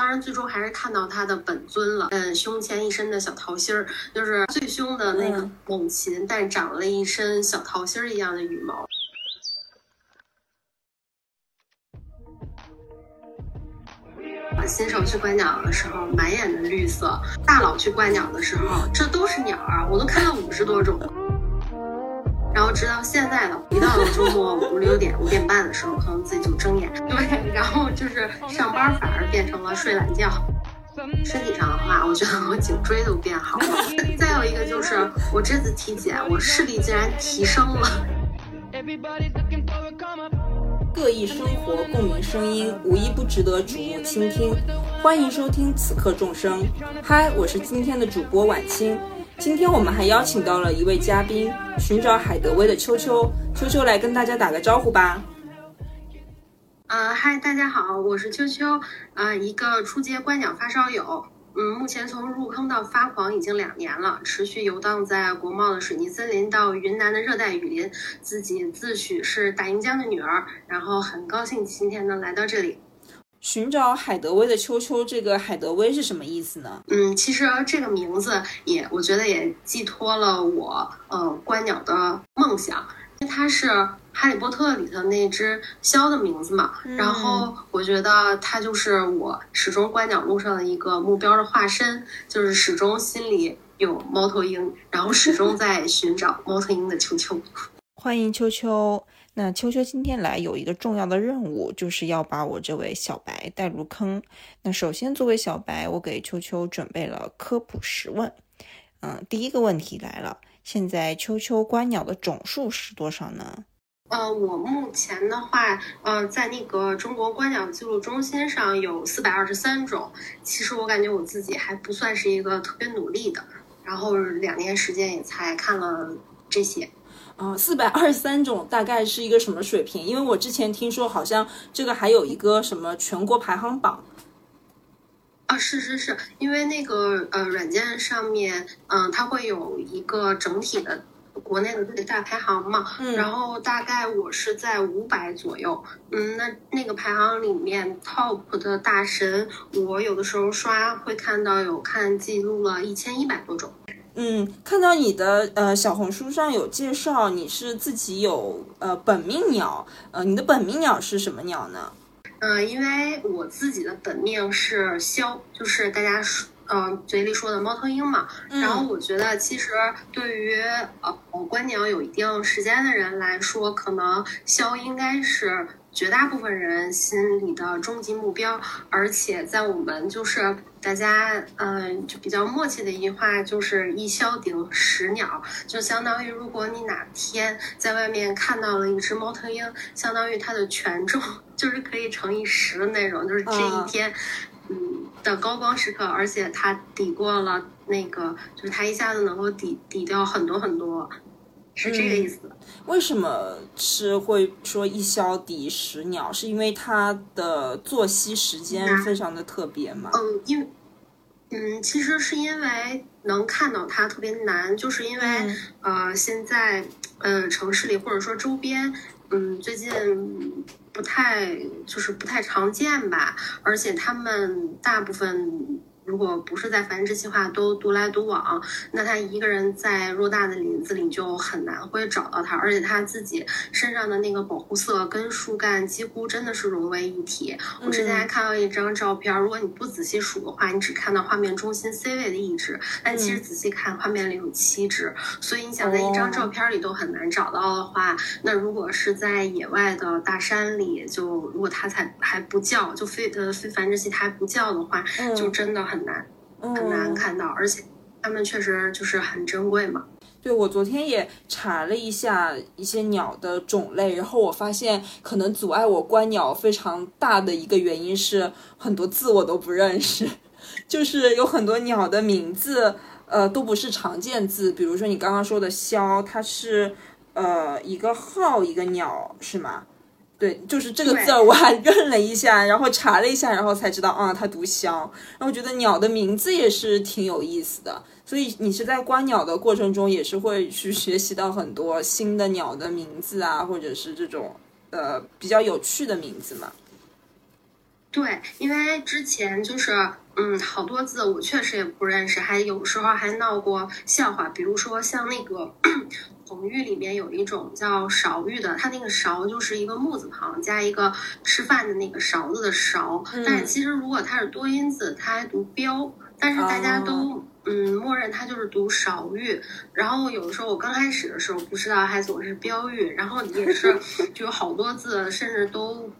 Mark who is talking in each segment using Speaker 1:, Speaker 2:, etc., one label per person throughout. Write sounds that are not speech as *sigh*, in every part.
Speaker 1: 当然最终还是看到它的本尊了。嗯，胸前一身的小桃心儿，就是最凶的那个猛禽，但长了一身小桃心儿一样的羽毛。新手去观鸟的时候，满眼的绿色；大佬去观鸟的时候，这都是鸟啊！我都看了五十多种。然后直到现在呢，一到了周末五六点、五点半的时候，可能自己就睁眼。对，然后就是上班反而变成了睡懒觉。身体上的话，我觉得我颈椎都变好了。再有一个就是我这次体检，我视力竟然提升了。
Speaker 2: 各异生活，共鸣声音，无一不值得瞩目倾听。欢迎收听此刻众生。嗨，我是今天的主播晚清。今天我们还邀请到了一位嘉宾，寻找海德威的秋秋。秋秋来跟大家打个招呼吧。
Speaker 1: 呃，嗨，大家好，我是秋秋，呃，一个初阶观鸟发烧友。嗯，目前从入坑到发狂已经两年了，持续游荡在国贸的水泥森林到云南的热带雨林，自己自诩是大营江的女儿，然后很高兴今天能来到这里。
Speaker 2: 寻找海德威的秋秋，这个海德威是什么意思呢？
Speaker 1: 嗯，其实这个名字也，我觉得也寄托了我呃观鸟的梦想，因为它是。哈利波特里的那只枭的名字嘛，然后我觉得它就是我始终观鸟路上的一个目标的化身，就是始终心里有猫头鹰，然后始终在寻找猫头鹰的秋秋。
Speaker 2: 欢迎秋秋，那秋秋今天来有一个重要的任务，就是要把我这位小白带入坑。那首先作为小白，我给秋秋准备了科普十问。嗯，第一个问题来了，现在秋秋观鸟的总数是多少呢？
Speaker 1: 呃，我目前的话，呃，在那个中国观鸟记录中心上有四百二十三种。其实我感觉我自己还不算是一个特别努力的，然后两年时间也才看了这些。
Speaker 2: 啊，四百二十三种大概是一个什么水平？因为我之前听说好像这个还有一个什么全国排行榜。
Speaker 1: 啊，是是是，因为那个呃软件上面，嗯，它会有一个整体的。国内的这个大排行嘛，然后大概我是在五百左右，嗯，那那个排行里面 top 的大神，我有的时候刷会看到有看记录了一千一百多种。
Speaker 2: 嗯，看到你的呃小红书上有介绍，你是自己有呃本命鸟，呃，你的本命鸟是什么鸟呢？
Speaker 1: 嗯，因为我自己的本命是枭，就是大家说。嗯，嘴里说的猫头鹰嘛，然后我觉得其实对于呃观鸟有一定时间的人来说，可能枭应该是绝大部分人心里的终极目标，而且在我们就是大家嗯就比较默契的一句话，就是一枭顶十鸟，就相当于如果你哪天在外面看到了一只猫头鹰，相当于它的权重就是可以乘以十的那种，就是这一天。嗯的高光时刻，而且它抵过了那个，就是它一下子能够抵抵掉很多很多，是这个意思。
Speaker 2: 为什么是会说一消抵十鸟？是因为它的作息时间非常的特别吗？
Speaker 1: 嗯，因为嗯，其实是因为能看到它特别难，就是因为呃，现在呃城市里或者说周边，嗯，最近。不太就是不太常见吧，而且他们大部分。如果不是在繁殖期的话，都独来独往，那他一个人在偌大的林子里就很难会找到它，而且它自己身上的那个保护色跟树干几乎真的是融为一体。我之前还看到一张照片，如果你不仔细数的话，你只看到画面中心 C 位的一只，但其实仔细看，画面里有七只。所以你想在一张照片里都很难找到的话，那如果是在野外的大山里，就如果它才还不叫，就非呃非繁殖期它还不叫的话，就真的很。难很难看到，而且它们确实就是很珍贵嘛。
Speaker 2: 对，我昨天也查了一下一些鸟的种类，然后我发现可能阻碍我观鸟非常大的一个原因是很多字我都不认识，*laughs* 就是有很多鸟的名字，呃，都不是常见字。比如说你刚刚说的枭，它是呃一个号一个鸟是吗？对，就是这个字儿，我还认了一下，然后查了一下，然后才知道啊，它读枭。然后我觉得鸟的名字也是挺有意思的，所以你是在观鸟的过程中，也是会去学习到很多新的鸟的名字啊，或者是这种呃比较有趣的名字嘛。
Speaker 1: 对，因为之前就是嗯，好多字我确实也不认识，还有时候还闹过笑话，比如说像那个 *clears throat* 红玉里面有一种叫勺玉的，它那个勺就是一个木字旁加一个吃饭的那个勺子的勺，但是其实如果它是多音字，它还读标，但是大家都嗯默认它就是读勺玉，然后有的时候我刚开始的时候不知道，还总是标玉，然后也是 *laughs* 就有好多字甚至都。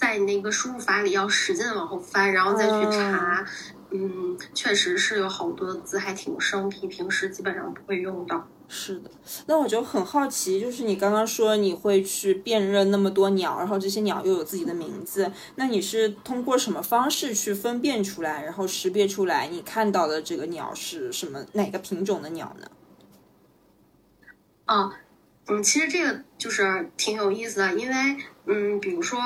Speaker 1: 在那个输入法里要使劲往后翻，然后再去查，嗯，确实是有好多字还挺生僻，平时基本上不会用到。
Speaker 2: 是的，那我就很好奇，就是你刚刚说你会去辨认那么多鸟，然后这些鸟又有自己的名字，那你是通过什么方式去分辨出来，然后识别出来你看到的这个鸟是什么哪个品种的鸟呢？
Speaker 1: 啊，嗯，其实这个就是挺有意思的，因为。嗯，比如说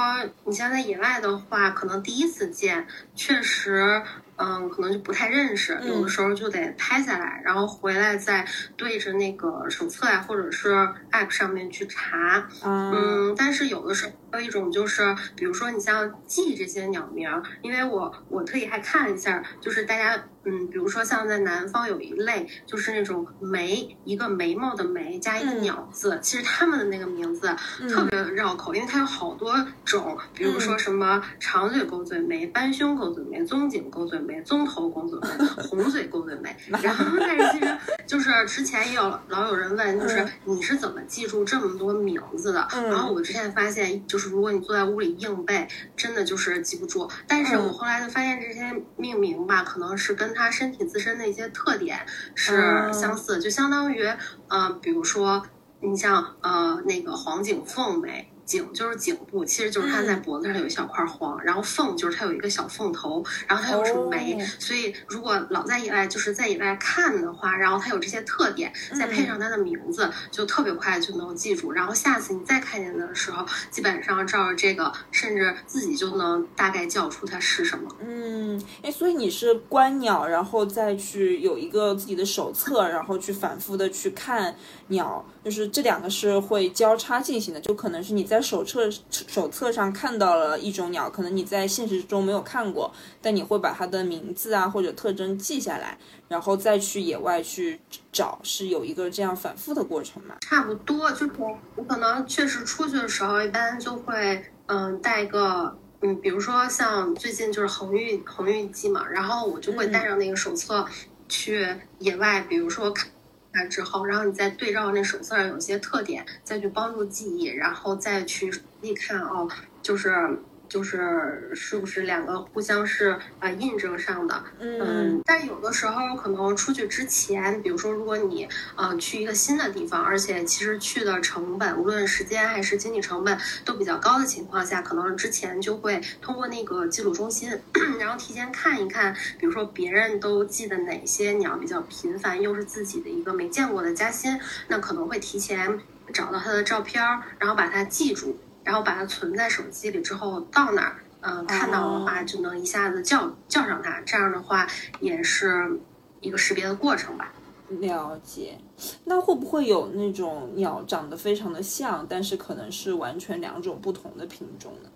Speaker 1: 你像在野外的话，可能第一次见，确实，嗯，可能就不太认识，有的时候就得拍下来，然后回来再对着那个手册呀，或者是 app 上面去查。嗯，但是有的时候还有一种就是，比如说你像记这些鸟名，因为我我特意还看了一下，就是大家。嗯，比如说像在南方有一类，就是那种眉，一个眉毛的眉加一个鸟字，其实他们的那个名字特别绕口，因为它有好多种，比如说什么长嘴勾嘴眉、斑胸勾嘴眉、棕颈勾嘴眉、棕头公嘴眉、红嘴公嘴眉。*laughs* 然后，但是其实就是之前也有老有人问，就是你是怎么记住这么多名字的？然后我之前发现，就是如果你坐在屋里硬背，真的就是记不住。但是我后来就发现，这些命名吧，可能是跟他身体自身的一些特点是相似，就相当于，呃，比如说，你像呃那个黄颈凤眉。颈就是颈部，其实就是它在脖子上有一小块黄，然后缝就是它有一个小缝头，然后它又是眉，所以如果老在野外就是在野外看的话，然后它有这些特点，再配上它的名字，就特别快就能记住。然后下次你再看见的时候，基本上照着这个，甚至自己就能大概叫出它是什么。
Speaker 2: 嗯，哎，所以你是观鸟，然后再去有一个自己的手册，然后去反复的去看鸟，就是这两个是会交叉进行的，就可能是你在。在手册手册上看到了一种鸟，可能你在现实中没有看过，但你会把它的名字啊或者特征记下来，然后再去野外去找，是有一个这样反复的过程嘛？
Speaker 1: 差不多，就是我可能确实出去的时候，一般就会嗯带个嗯，比如说像最近就是恒玉恒玉季嘛，然后我就会带上那个手册去野外，比如说看。看之后，然后你再对照那手册上有些特点，再去帮助记忆，然后再去你看哦，就是。就是是不是两个互相是啊印证上的，嗯，但有的时候可能出去之前，比如说如果你呃去一个新的地方，而且其实去的成本，无论时间还是经济成本都比较高的情况下，可能之前就会通过那个记录中心，*coughs* 然后提前看一看，比如说别人都记得哪些鸟比较频繁，又是自己的一个没见过的加新，那可能会提前找到它的照片，然后把它记住。然后把它存在手机里之后，到哪儿，嗯，看到的话就能一下子叫叫上它。这样的话也是一个识别的过程吧。
Speaker 2: 了解。那会不会有那种鸟长得非常的像，但是可能是完全两种不同的品种呢？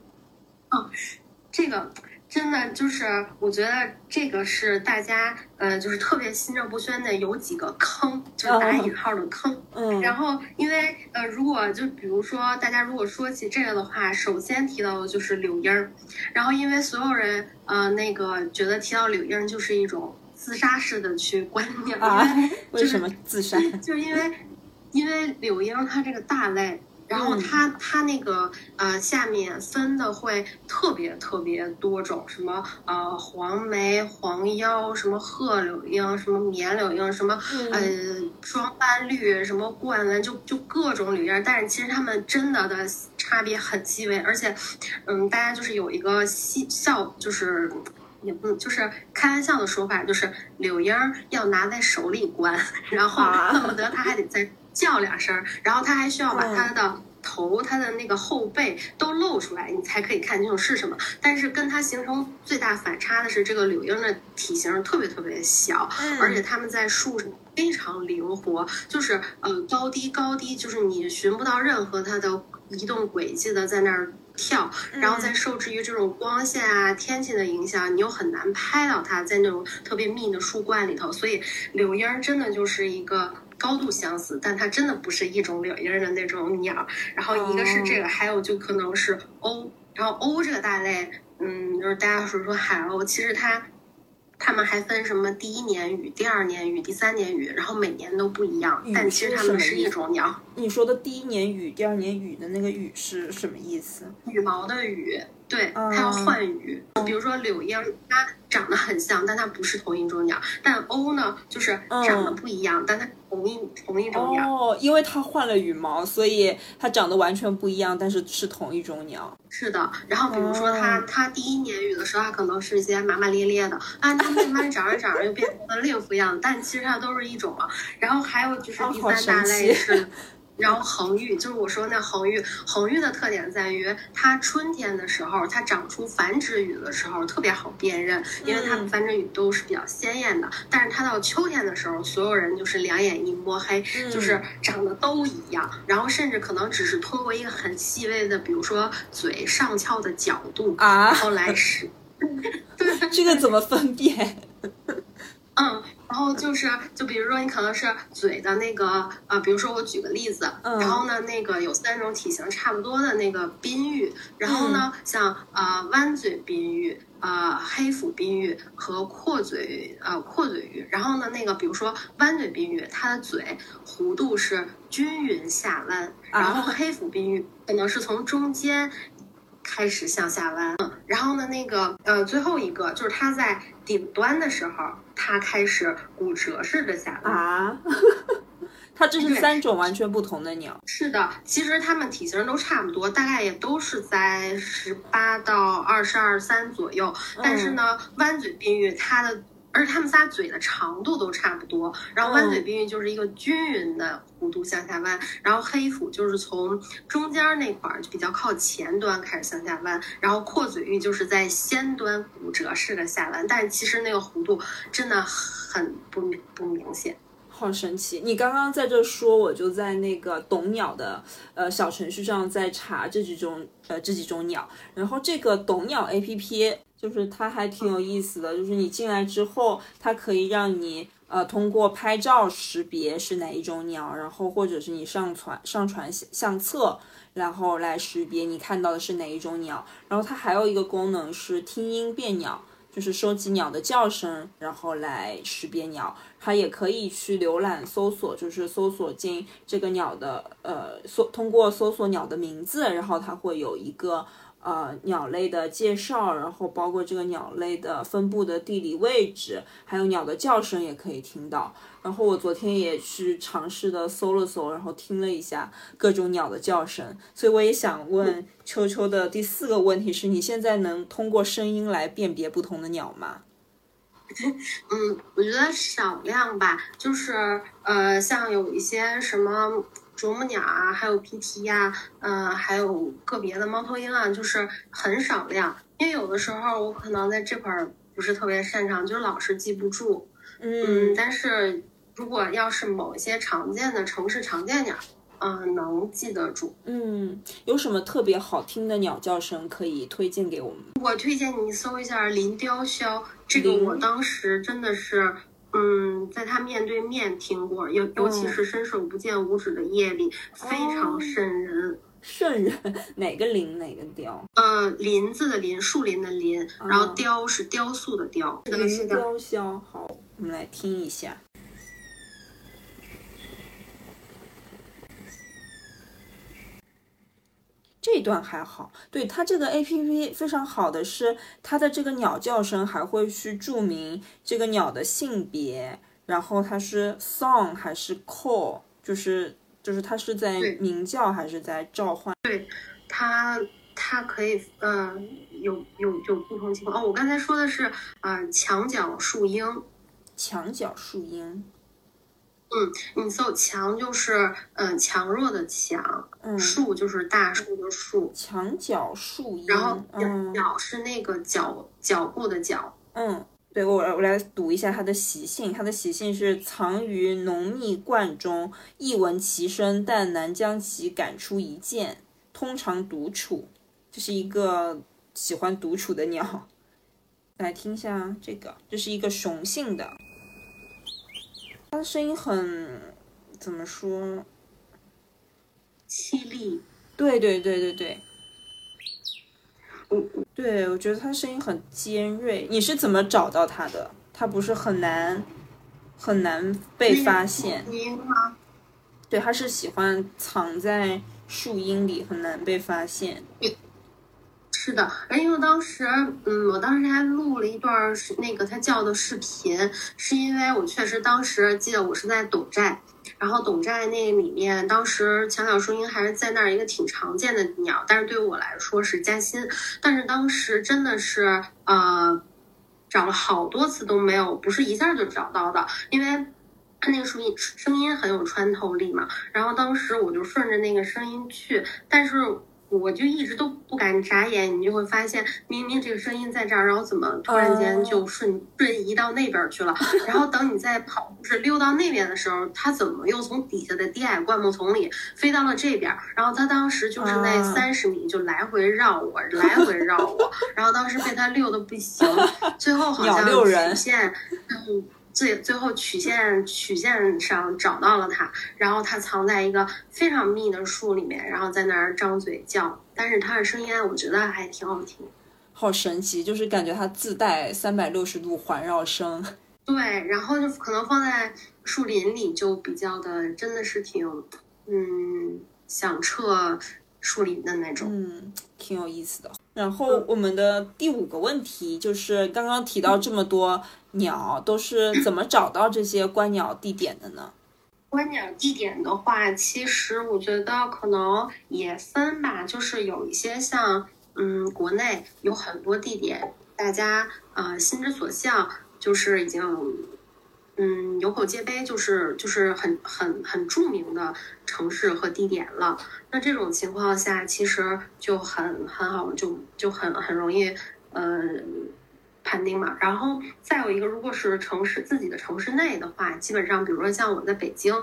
Speaker 1: 嗯，这个。真的就是，我觉得这个是大家，呃，就是特别心照不宣的，有几个坑，就是打引号的坑。
Speaker 2: 嗯。
Speaker 1: 然后，因为呃，如果就比如说，大家如果说起这个的话，首先提到的就是柳英儿。然后，因为所有人呃，那个觉得提到柳英儿就是一种自杀式的去观念。
Speaker 2: 啊？为什么自杀？*laughs*
Speaker 1: 就是因为，因为柳英她这个大类。然后它它那个呃下面分的会特别特别多种，什么呃黄梅、黄腰，什么鹤柳莺，什么棉柳莺，什么呃双斑绿，什么冠纹，就就各种柳莺。但是其实它们真的的差别很细微，而且嗯，大家就是有一个笑，就是也不就是开玩笑的说法，就是柳莺要拿在手里观，*laughs* 然后恨不得它还得在。叫两声，然后它还需要把它的头、它的那个后背都露出来，你才可以看清楚是什么。但是跟它形成最大反差的是，这个柳莺的体型特别特别小，而且它们在树上非常灵活，就是呃高低高低，就是你寻不到任何它的移动轨迹的，在那儿跳，然后再受制于这种光线啊、天气的影响，你又很难拍到它在那种特别密的树冠里头，所以柳莺儿真的就是一个高度相似，但它真的不是一种柳莺儿的那种鸟。然后一个是这个，还有就可能是鸥，然后鸥这个大类，嗯，就是大家说说海鸥，其实它。他们还分什么第一年羽、第二年羽、第三年羽，然后每年都不一样，但其实它们是一种鸟。
Speaker 2: 你说的第一年羽、第二年羽的那个羽是什么意思？
Speaker 1: 羽毛的羽，对，它要换羽。比如说柳莺，它长得很像，但它不是同一种鸟。但鸥呢，就是长得不一样，但它。同一同一种鸟
Speaker 2: 哦，因为它换了羽毛，所以它长得完全不一样，但是是同一种鸟。
Speaker 1: 是的，然后比如说它它第一年羽的时候，它可能是一些麻麻咧咧的，啊，它慢慢长着长着又变成了另副样子，但其实它都是一种嘛。然后还有就是第三大类是。然后恒玉就是我说那恒玉，恒玉的特点在于它春天的时候，它长出繁殖羽的时候特别好辨认，因为它们繁殖羽都是比较鲜艳的。但是它到秋天的时候，所有人就是两眼一摸黑，就是长得都一样，然后甚至可能只是通过一个很细微的，比如说嘴上翘的角度
Speaker 2: 啊，
Speaker 1: 然后来识。*laughs*
Speaker 2: 对，这个怎么分辨？
Speaker 1: 嗯。然后就是，就比如说你可能是嘴的那个，呃，比如说我举个例子，然后呢，那个有三种体型差不多的那个宾玉，然后呢，像呃弯嘴宾玉、呃黑腹宾玉和阔嘴呃阔嘴玉，然后呢，那个比如说弯嘴宾玉，它的嘴弧度是均匀下弯，然后黑腹宾玉可能是从中间。开始向下弯，嗯然后呢，那个呃，最后一个就是它在顶端的时候，它开始骨折式的下弯
Speaker 2: 啊。*laughs* 它这是三种完全不同的鸟。
Speaker 1: 是的，其实它们体型都差不多，大概也都是在十八到二十二三左右。但是呢，弯嘴滨鹬它的。而且他们仨嘴的长度都差不多，然后弯嘴宾玉就是一个均匀的弧度向下弯，然后黑腹就是从中间那块儿就比较靠前端开始向下弯，然后阔嘴玉就是在先端骨折式的下弯，但是其实那个弧度真的很不不明显。
Speaker 2: 好神奇！你刚刚在这说，我就在那个懂鸟的呃小程序上在查这几种呃这几种鸟，然后这个懂鸟 A P P 就是它还挺有意思的，就是你进来之后，它可以让你呃通过拍照识别是哪一种鸟，然后或者是你上传上传相相册，然后来识别你看到的是哪一种鸟，然后它还有一个功能是听音辨鸟。就是收集鸟的叫声，然后来识别鸟。它也可以去浏览搜索，就是搜索进这个鸟的呃搜，通过搜索鸟的名字，然后它会有一个。呃，鸟类的介绍，然后包括这个鸟类的分布的地理位置，还有鸟的叫声也可以听到。然后我昨天也去尝试的搜了搜，然后听了一下各种鸟的叫声。所以我也想问秋秋的第四个问题是：你现在能通过声音来辨别不同的鸟吗？*laughs*
Speaker 1: 嗯，我觉得少量吧，就是呃，像有一些什么。啄木鸟啊，还有皮提呀，呃，还有个别的猫头鹰啊，就是很少量。因为有的时候我可能在这块儿不是特别擅长，就老是记不住。嗯，但是如果要是某一些常见的城市常见鸟，嗯，能记得住。
Speaker 2: 嗯，有什么特别好听的鸟叫声可以推荐给我们？
Speaker 1: 我推荐你搜一下林雕鸮，这个我当时真的是。嗯，在他面对面听过，尤尤其是伸手不见五指的夜里，非常瘆人。
Speaker 2: 瘆人，哪个林哪个雕？
Speaker 1: 呃，林子的林，树林的林，然后雕是雕塑的雕。
Speaker 2: 林雕鸮，好，我们来听一下。这段还好，对它这个 A P P 非常好的是，它的这个鸟叫声还会去注明这个鸟的性别，然后它是 song 还是 call，就是就是它是在鸣叫还是在召唤？
Speaker 1: 对，它它可以呃有有有不同情况哦。我刚才说的是呃墙角树鹰，
Speaker 2: 墙角树鹰。
Speaker 1: 嗯，你搜强就是嗯强弱的强，嗯树就是大树的树，
Speaker 2: 墙角树荫，
Speaker 1: 然后角是那个脚脚步的脚。
Speaker 2: 嗯，对我我来读一下它的习性，它的习性是藏于浓密灌中，一闻其声，但难将其赶出一见，通常独处。这是一个喜欢独处的鸟。来听一下这个，这是一个雄性的，它的声音很怎么说？
Speaker 1: 凄厉。
Speaker 2: 对对对对对。
Speaker 1: 嗯，
Speaker 2: 对，我觉得他声音很尖锐。你是怎么找到他的？他不是很难很难被发现。
Speaker 1: 吗？
Speaker 2: 对，他是喜欢藏在树荫里，很难被发现。
Speaker 1: 是的，因为当时，嗯，我当时还录了一段是那个它叫的视频，是因为我确实当时记得我是在董寨。然后董寨那里面，当时墙角树鹰还是在那儿一个挺常见的鸟，但是对于我来说是加薪。但是当时真的是呃，找了好多次都没有，不是一下就找到的，因为它那个声音声音很有穿透力嘛。然后当时我就顺着那个声音去，但是。我就一直都不敢眨眼，你就会发现，明明这个声音在这儿，然后怎么突然间就瞬瞬移到那边去了？然后等你在跑步是溜到那边的时候，它怎么又从底下的低矮灌木丛里飞到了这边？然后它当时就是那三十米就来回绕我，来回绕我，*laughs* 然后当时被它溜的不行，最后好像曲线，嗯。最最后曲线曲线上找到了它，然后它藏在一个非常密的树里面，然后在那儿张嘴叫。但是它的声音，我觉得还挺好听。
Speaker 2: 好神奇，就是感觉它自带三百六十度环绕声。*laughs*
Speaker 1: 对，然后就可能放在树林里就比较的，真的是挺嗯响彻树林的那种。
Speaker 2: 嗯，挺有意思的。然后我们的第五个问题就是刚刚提到这么多。鸟都是怎么找到这些观鸟地点的呢？
Speaker 1: 观鸟地点的话，其实我觉得可能也分吧，就是有一些像，嗯，国内有很多地点，大家呃心之所向，就是已经，嗯，有口皆碑，就是就是很很很著名的城市和地点了。那这种情况下，其实就很很好，就就很很容易，呃。判定嘛，然后再有一个，如果是城市自己的城市内的话，基本上，比如说像我在北京，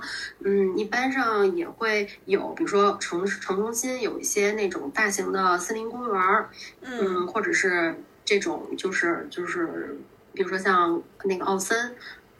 Speaker 1: 嗯，一般上也会有，比如说城市城中心有一些那种大型的森林公园儿，嗯，或者是这种就是就是，比如说像那个奥森，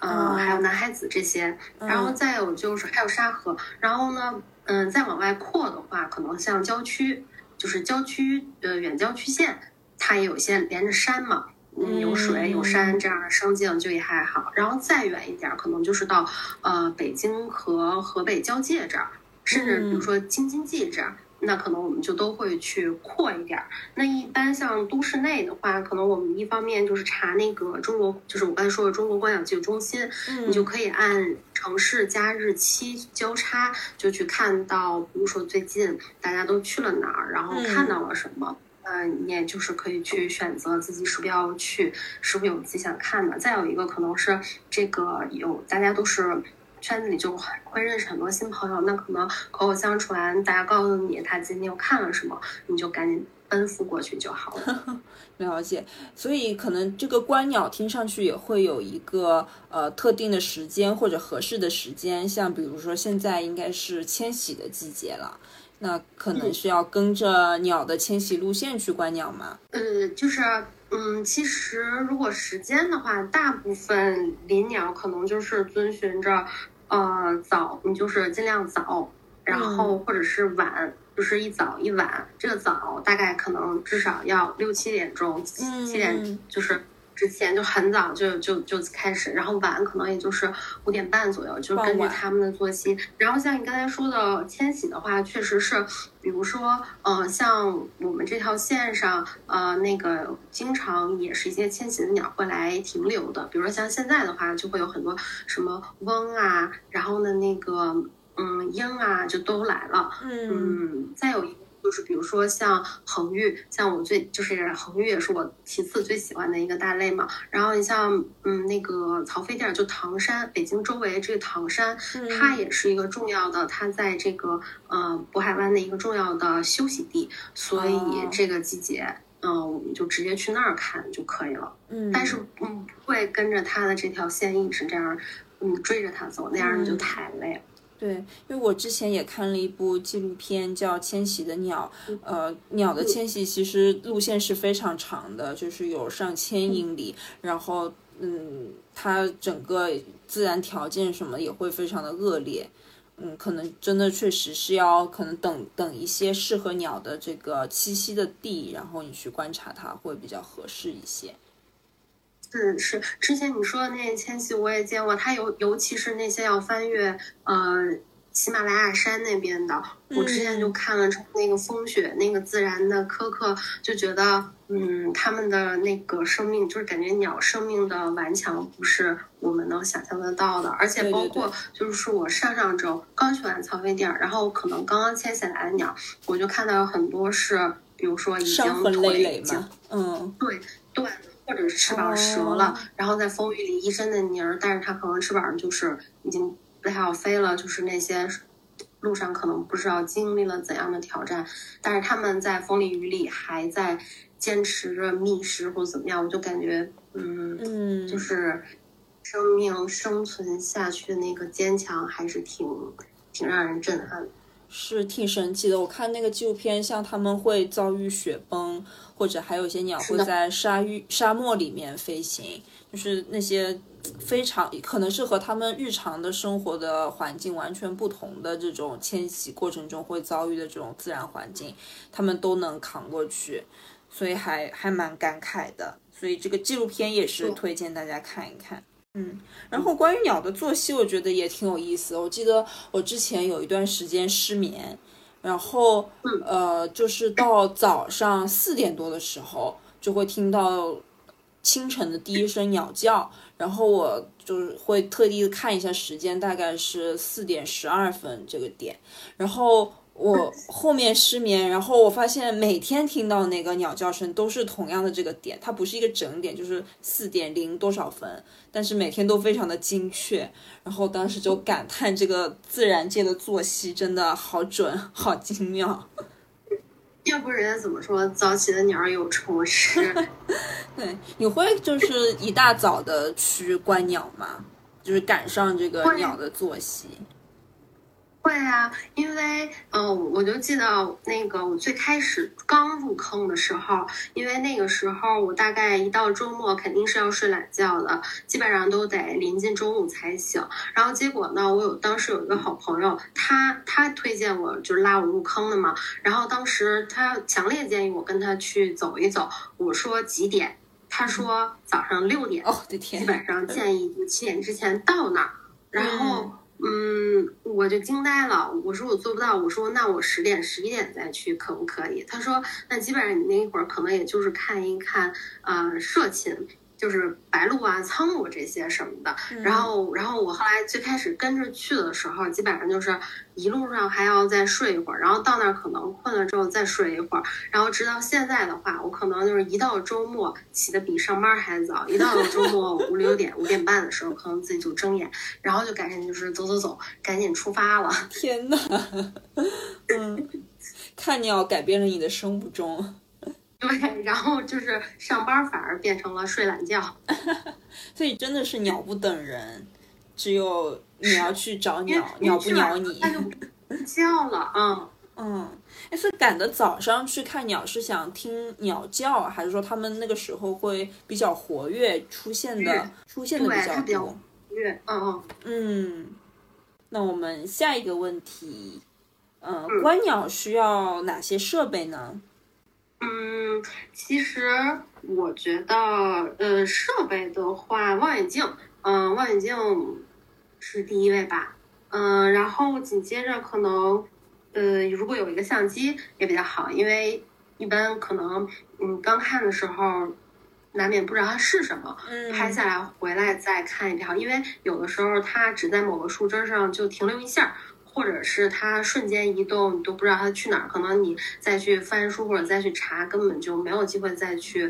Speaker 1: 嗯，还有。南海子这些，然后再有就是还有沙河，然后呢，嗯，再往外扩的话，可能像郊区，就是郊区呃远郊区县，它也有一些连着山嘛。嗯，有水有山这样的生境就也还好，然后再远一点，可能就是到呃北京和河北交界这儿，甚至比如说京津冀这儿，那可能我们就都会去扩一点儿。那一般像都市内的话，可能我们一方面就是查那个中国，就是我刚才说的中国观鸟记录中心，你就可以按城市加日期交叉，就去看到，比如说最近大家都去了哪儿，然后看到了什么。嗯，你也就是可以去选择自己是不是要去，是不是有自己想看的。再有一个可能是这个有大家都是圈子里就会认识很多新朋友，那可能口口相传，大家告诉你他今天又看了什么，你就赶紧奔赴过去就好了。*laughs*
Speaker 2: 了解，所以可能这个观鸟听上去也会有一个呃特定的时间或者合适的时间，像比如说现在应该是迁徙的季节了。那可能是要跟着鸟的迁徙路线去观鸟吗？
Speaker 1: 呃，就是，嗯，其实如果时间的话，大部分林鸟可能就是遵循着，呃，早，你就是尽量早，然后或者是晚，就是一早一晚。这个早大概可能至少要六七点钟，七点就是。之前就很早就就就开始，然后晚可能也就是五点半左右，就根据他们的作息。然后像你刚才说的迁徙的话，确实是，比如说，呃，像我们这条线上，呃，那个经常也是一些迁徙的鸟会来停留的。比如说像现在的话，就会有很多什么翁啊，然后呢那个嗯鹰啊，就都来了。嗯，再有一。就是比如说像恒玉，像我最就是恒玉也是我其次最喜欢的一个大类嘛。然后你像嗯那个曹妃甸，就唐山，北京周围这个唐山，它也是一个重要的，它在这个呃渤海湾的一个重要的休息地，所以这个季节，嗯，我们就直接去那儿看就可以了。嗯，但是嗯不会跟着它的这条线一直这样嗯追着它走，那样就太累了。
Speaker 2: 对，因为我之前也看了一部纪录片，叫《迁徙的鸟》。呃，鸟的迁徙其实路线是非常长的，就是有上千英里。然后，嗯，它整个自然条件什么也会非常的恶劣。嗯，可能真的确实是要可能等等一些适合鸟的这个栖息的地，然后你去观察它会比较合适一些。
Speaker 1: 是是，之前你说的那些迁徙我也见过，它尤尤其是那些要翻越呃喜马拉雅山那边的，我之前就看了那个风雪那个自然的苛刻，就觉得嗯，他们的那个生命就是感觉鸟生命的顽强不是我们能想象得到的，而且包括就是我上上周刚去完曹飞地儿，然后可能刚刚迁徙来的鸟，我就看到有很多是，比如说已经腿已经
Speaker 2: 嗯。
Speaker 1: 对断。或者是翅膀折了，然后在风雨里一身的泥儿，但是它可能翅膀就是已经不太好飞了，就是那些路上可能不知道经历了怎样的挑战，但是他们在风里雨里还在坚持着觅食或怎么样，我就感觉，嗯
Speaker 2: 嗯，
Speaker 1: 就是生命生存下去的那个坚强还是挺挺让人震撼。
Speaker 2: 是挺神奇的，我看那个纪录片，像他们会遭遇雪崩，或者还有一些鸟会在沙域沙漠里面飞行，就是那些非常可能是和他们日常的生活的环境完全不同的这种迁徙过程中会遭遇的这种自然环境，他们都能扛过去，所以还还蛮感慨的。所以这个纪录片也是推荐大家看一看。嗯，然后关于鸟的作息，我觉得也挺有意思。我记得我之前有一段时间失眠，然后呃，就是到早上四点多的时候，就会听到清晨的第一声鸟叫，然后我就是会特地看一下时间，大概是四点十二分这个点，然后。我后面失眠，然后我发现每天听到那个鸟叫声都是同样的这个点，它不是一个整点，就是四点零多少分，但是每天都非常的精确。然后当时就感叹这个自然界的作息真的好准，好精妙。
Speaker 1: 要不人家怎么说早起的鸟有虫吃？*laughs*
Speaker 2: 对，你会就是一大早的去观鸟吗？就是赶上这个鸟的作息。
Speaker 1: 会啊，因为嗯，我就记得那个我最开始刚入坑的时候，因为那个时候我大概一到周末肯定是要睡懒觉的，基本上都得临近中午才醒。然后结果呢，我有当时有一个好朋友，他他推荐我就是拉我入坑的嘛。然后当时他强烈建议我跟他去走一走，我说几点？他说早上六点。
Speaker 2: 哦，的天！
Speaker 1: 基本上建议七点之前到那儿，然后。嗯，嗯我就惊呆了。我说我做不到。我说那我十点、十一点再去可不可以？他说那基本上你那一会儿可能也就是看一看，呃，社勤。就是白鹭啊、苍鹭这些什么的，然后，然后我后来最开始跟着去的时候，基本上就是一路上还要再睡一会儿，然后到那儿可能困了之后再睡一会儿，然后直到现在的话，我可能就是一到周末起的比上班还早，一到了周末 *laughs* 五六点、五点半的时候，可能自己就睁眼，然后就赶紧就是走走走，赶紧出发了。
Speaker 2: 天呐，嗯，看鸟改变了你的生物钟。
Speaker 1: 对，然后就是上班反而变成了睡懒觉，*laughs*
Speaker 2: 所以真的是鸟不等人，只有你要去找鸟，鸟不鸟你，
Speaker 1: 它就不叫了。啊 *laughs*
Speaker 2: 嗯，哎，是赶的早上去看鸟，是想听鸟叫，还是说他们那个时候会比较活跃，出现的出现的比较
Speaker 1: 多？活跃，嗯嗯
Speaker 2: 嗯。那我们下一个问题，嗯，观鸟需要哪些设备呢？
Speaker 1: 嗯，其实我觉得，呃，设备的话，望远镜，嗯，望远镜是第一位吧，嗯，然后紧接着可能，呃，如果有一个相机也比较好，因为一般可能，嗯，刚看的时候难免不知道它是什么，拍下来回来再看一遍，因为有的时候它只在某个树枝上就停留一下。或者是它瞬间移动，你都不知道它去哪儿，可能你再去翻书或者再去查，根本就没有机会再去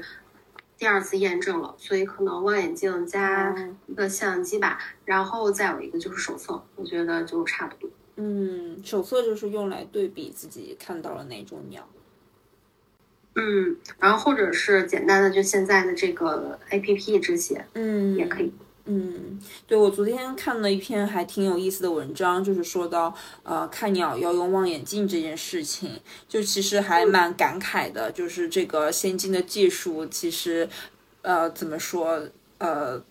Speaker 1: 第二次验证了。所以可能望远镜加一个相机吧，然后再有一个就是手册，我觉得就差不多。
Speaker 2: 嗯，手册就是用来对比自己看到了哪种鸟。
Speaker 1: 嗯，然后或者是简单的就现在的这个 A P P 这些，
Speaker 2: 嗯，
Speaker 1: 也可以。
Speaker 2: 嗯，对，我昨天看了一篇还挺有意思的文章，就是说到呃看鸟要用望远镜这件事情，就其实还蛮感慨的，就是这个先进的技术其实呃怎么说呃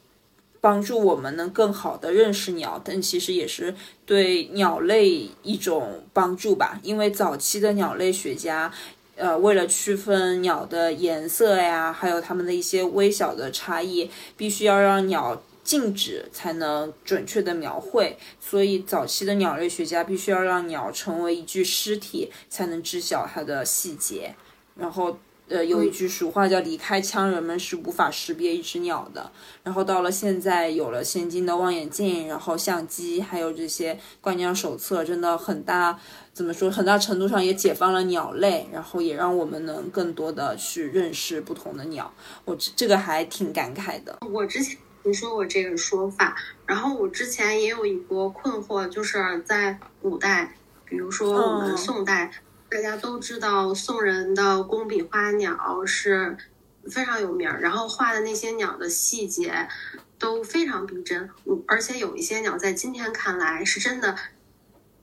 Speaker 2: 帮助我们能更好的认识鸟，但其实也是对鸟类一种帮助吧，因为早期的鸟类学家。呃，为了区分鸟的颜色呀，还有它们的一些微小的差异，必须要让鸟静止才能准确的描绘。所以早期的鸟类学家必须要让鸟成为一具尸体，才能知晓它的细节。然后。呃，有一句俗话叫“离开枪，人们是无法识别一只鸟的”。然后到了现在，有了先进的望远镜，然后相机，还有这些观鸟手册，真的很大，怎么说？很大程度上也解放了鸟类，然后也让我们能更多的去认识不同的鸟。我这这个还挺感慨的。
Speaker 1: 我之前听说我这个说法，然后我之前也有一个困惑，就是在古代，比如说我们宋代。大家都知道宋人的工笔花鸟是非常有名儿，然后画的那些鸟的细节都非常逼真，而且有一些鸟在今天看来是真的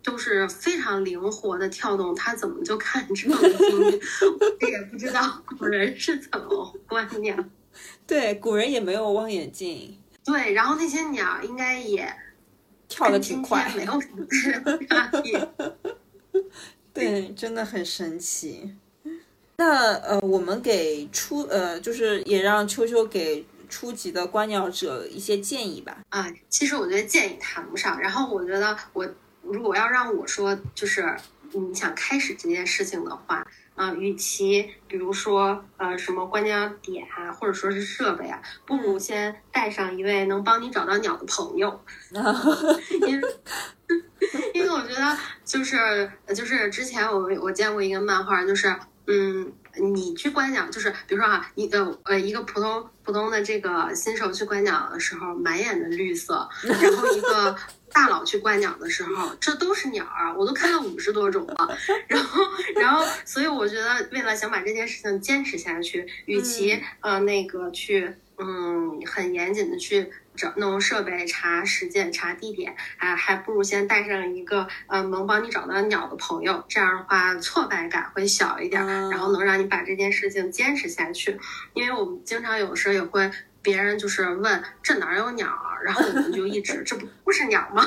Speaker 1: 都是非常灵活的跳动，它怎么就看这么清？*laughs* 我也不知道古人是怎么观鸟。*laughs*
Speaker 2: 对，古人也没有望远镜。
Speaker 1: 对，然后那些鸟应该也
Speaker 2: 跳的挺快，
Speaker 1: 没有什么差别。*laughs*
Speaker 2: 对，真的很神奇。那呃，我们给初呃，就是也让秋秋给初级的观鸟者一些建议吧。
Speaker 1: 啊，其实我觉得建议谈不上。然后我觉得，我如果要让我说，就是你想开始这件事情的话，啊，与其比如说呃什么观鸟点啊，或者说是设备啊，不如先带上一位能帮你找到鸟的朋友，*laughs* 因为。因为我觉得就是就是之前我我见过一个漫画，就是嗯，你去观鸟，就是比如说啊，一个呃一个普通普通的这个新手去观鸟的时候，满眼的绿色，然后一个大佬去观鸟的时候，*laughs* 这都是鸟儿，我都看了五十多种了，*laughs* 然后然后所以我觉得为了想把这件事情坚持下去，与其呃那个去嗯很严谨的去。找弄设备查时间查地点，哎，还不如先带上一个呃能帮你找到鸟的朋友，这样的话挫败感会小一点，然后能让你把这件事情坚持下去。因为我们经常有时候也会。别人就是问这哪有鸟，然后我们就一直这不不是鸟吗？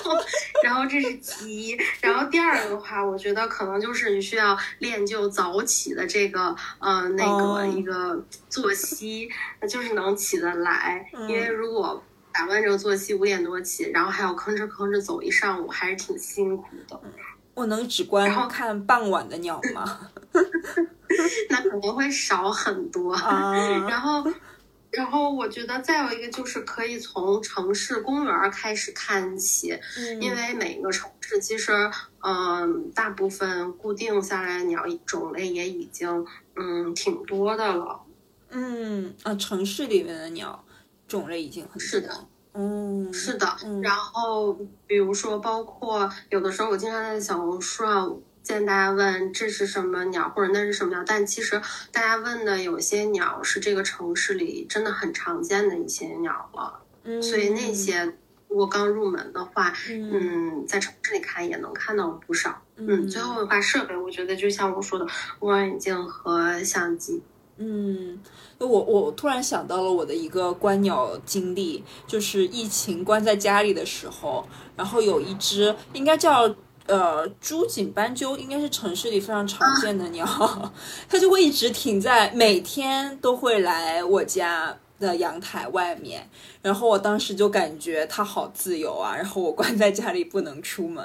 Speaker 1: *laughs* 然后这是其一，然后第二个的话，我觉得可能就是你需要练就早起的这个呃那个一个作息，就是能起得来。因为如果打乱这个作息，五点多起，然后还要吭哧吭哧走一上午，还是挺辛苦的。
Speaker 2: 我能只观看傍晚的鸟吗？*laughs*
Speaker 1: 那可能会少很多。*laughs* 然后。然后我觉得再有一个就是可以从城市公园开始看起，因为每个城市其实，嗯，大部分固定下来的鸟种类也已经，嗯，挺多的了。
Speaker 2: 嗯啊，城市里面的鸟种类已经很
Speaker 1: 是的，
Speaker 2: 嗯，
Speaker 1: 是的。然后比如说，包括有的时候我经常在小红书上。见大家问这是什么鸟，或者那是什么鸟，但其实大家问的有些鸟是这个城市里真的很常见的一些鸟了。嗯，所以那些如果刚入门的话，嗯，在城市里看也能看到不少。嗯，最后的话，设备我觉得就像我说的，望远镜和相机。
Speaker 2: 嗯，我我突然想到了我的一个观鸟经历，就是疫情关在家里的时候，然后有一只应该叫。呃，朱颈斑鸠应该是城市里非常常见的鸟，*laughs* 它就会一直停在，每天都会来我家的阳台外面，然后我当时就感觉它好自由啊，然后我关在家里不能出门，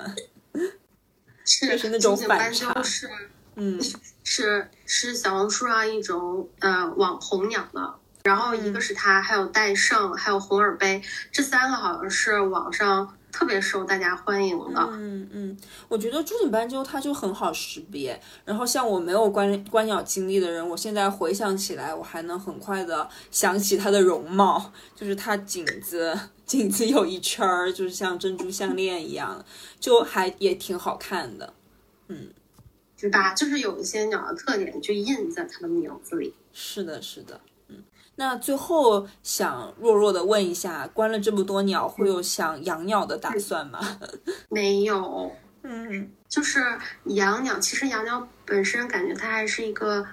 Speaker 1: 是
Speaker 2: 是那种反差，
Speaker 1: 是
Speaker 2: 嗯，
Speaker 1: 是是小红书上一种呃网红鸟了，然后一个是它，还有戴胜，还有红耳杯，这三个好像是网上。特别受大家欢迎的，
Speaker 2: 嗯嗯，我觉得朱颈斑鸠它就很好识别。然后像我没有观观鸟经历的人，我现在回想起来，我还能很快的想起它的容貌，就是它颈子颈子有一圈儿，就是像珍珠项链一样，就还也挺好看的，嗯，
Speaker 1: 是吧？就是有一些鸟的特点就印在它的名字里。
Speaker 2: 是的，是的。那最后想弱弱的问一下，关了这么多鸟，会有想养鸟的打算吗？
Speaker 1: 没有，*laughs*
Speaker 2: 嗯，
Speaker 1: 就是养鸟，其实养鸟本身感觉它还是一个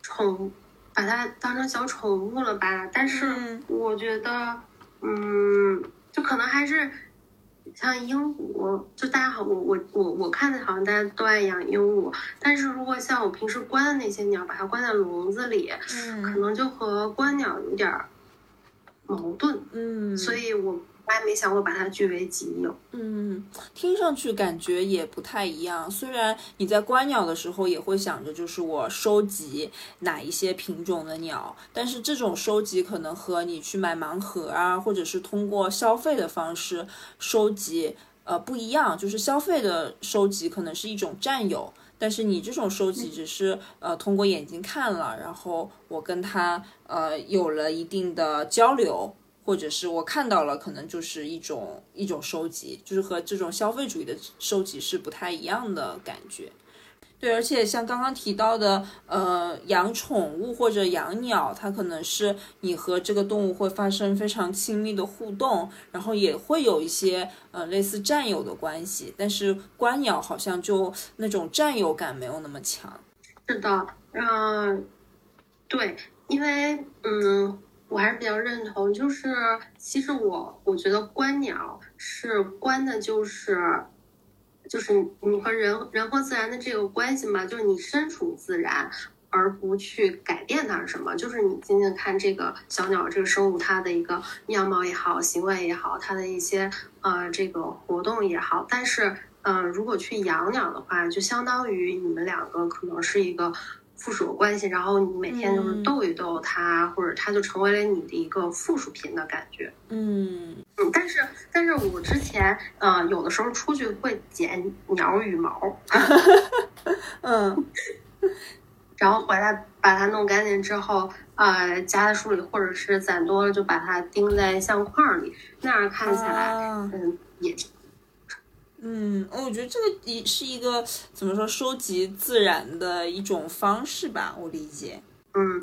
Speaker 1: 宠，把它当成小宠物了吧？但是我觉得，嗯，就可能还是。像鹦鹉，就大家好，我我我我看的好像大家都爱养鹦鹉，但是如果像我平时关的那些鸟，把它关在笼子里，
Speaker 2: 嗯，
Speaker 1: 可能就和观鸟有点矛盾，
Speaker 2: 嗯，
Speaker 1: 所以我。我也没想过把它据为己有。
Speaker 2: 嗯，听上去感觉也不太一样。虽然你在观鸟的时候也会想着，就是我收集哪一些品种的鸟，但是这种收集可能和你去买盲盒啊，或者是通过消费的方式收集，呃，不一样。就是消费的收集可能是一种占有，但是你这种收集只是呃通过眼睛看了，然后我跟他呃有了一定的交流。或者是我看到了，可能就是一种一种收集，就是和这种消费主义的收集是不太一样的感觉。对，而且像刚刚提到的，呃，养宠物或者养鸟，它可能是你和这个动物会发生非常亲密的互动，然后也会有一些呃类似占有的关系。但是观鸟好像就那种占有感没有那么强。
Speaker 1: 是的，嗯，对，因为嗯。我还是比较认同，就是其实我我觉得观鸟是观的，就是就是你和人人和自然的这个关系嘛，就是你身处自然，而不去改变它是什么，就是你仅仅看这个小鸟这个生物它的一个样貌也好，行为也好，它的一些呃这个活动也好，但是嗯，如果去养鸟的话，就相当于你们两个可能是一个。附属关系，然后你每天就是逗一逗它，或者它就成为了你的一个附属品的感觉。
Speaker 2: 嗯
Speaker 1: 嗯，但是但是我之前呃有的时候出去会剪鸟羽毛，*laughs*
Speaker 2: 嗯，*laughs*
Speaker 1: 然后回来把它弄干净之后，呃夹在书里，或者是攒多了就把它钉在相框里，那样看起来嗯也挺。
Speaker 2: 嗯，我觉得这个一是一个怎么说，收集自然的一种方式吧，我理解。
Speaker 1: 嗯，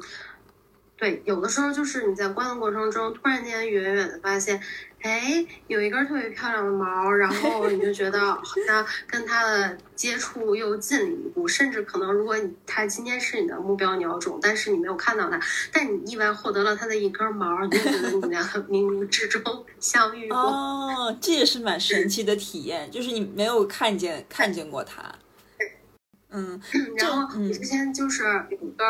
Speaker 1: 对，有的时候就是你在观的过程中，突然间远远的发现。哎，有一根特别漂亮的毛，然后你就觉得好像跟它的接触又近了一步，甚至可能如果你它今天是你的目标鸟种，但是你没有看到它，但你意外获得了它的一根毛，你就觉得你们俩冥冥之中相遇过。*laughs*
Speaker 2: 哦，这也是蛮神奇的体验，就是你没有看见看见过它。嗯，*laughs*
Speaker 1: 然后你之前就是有一根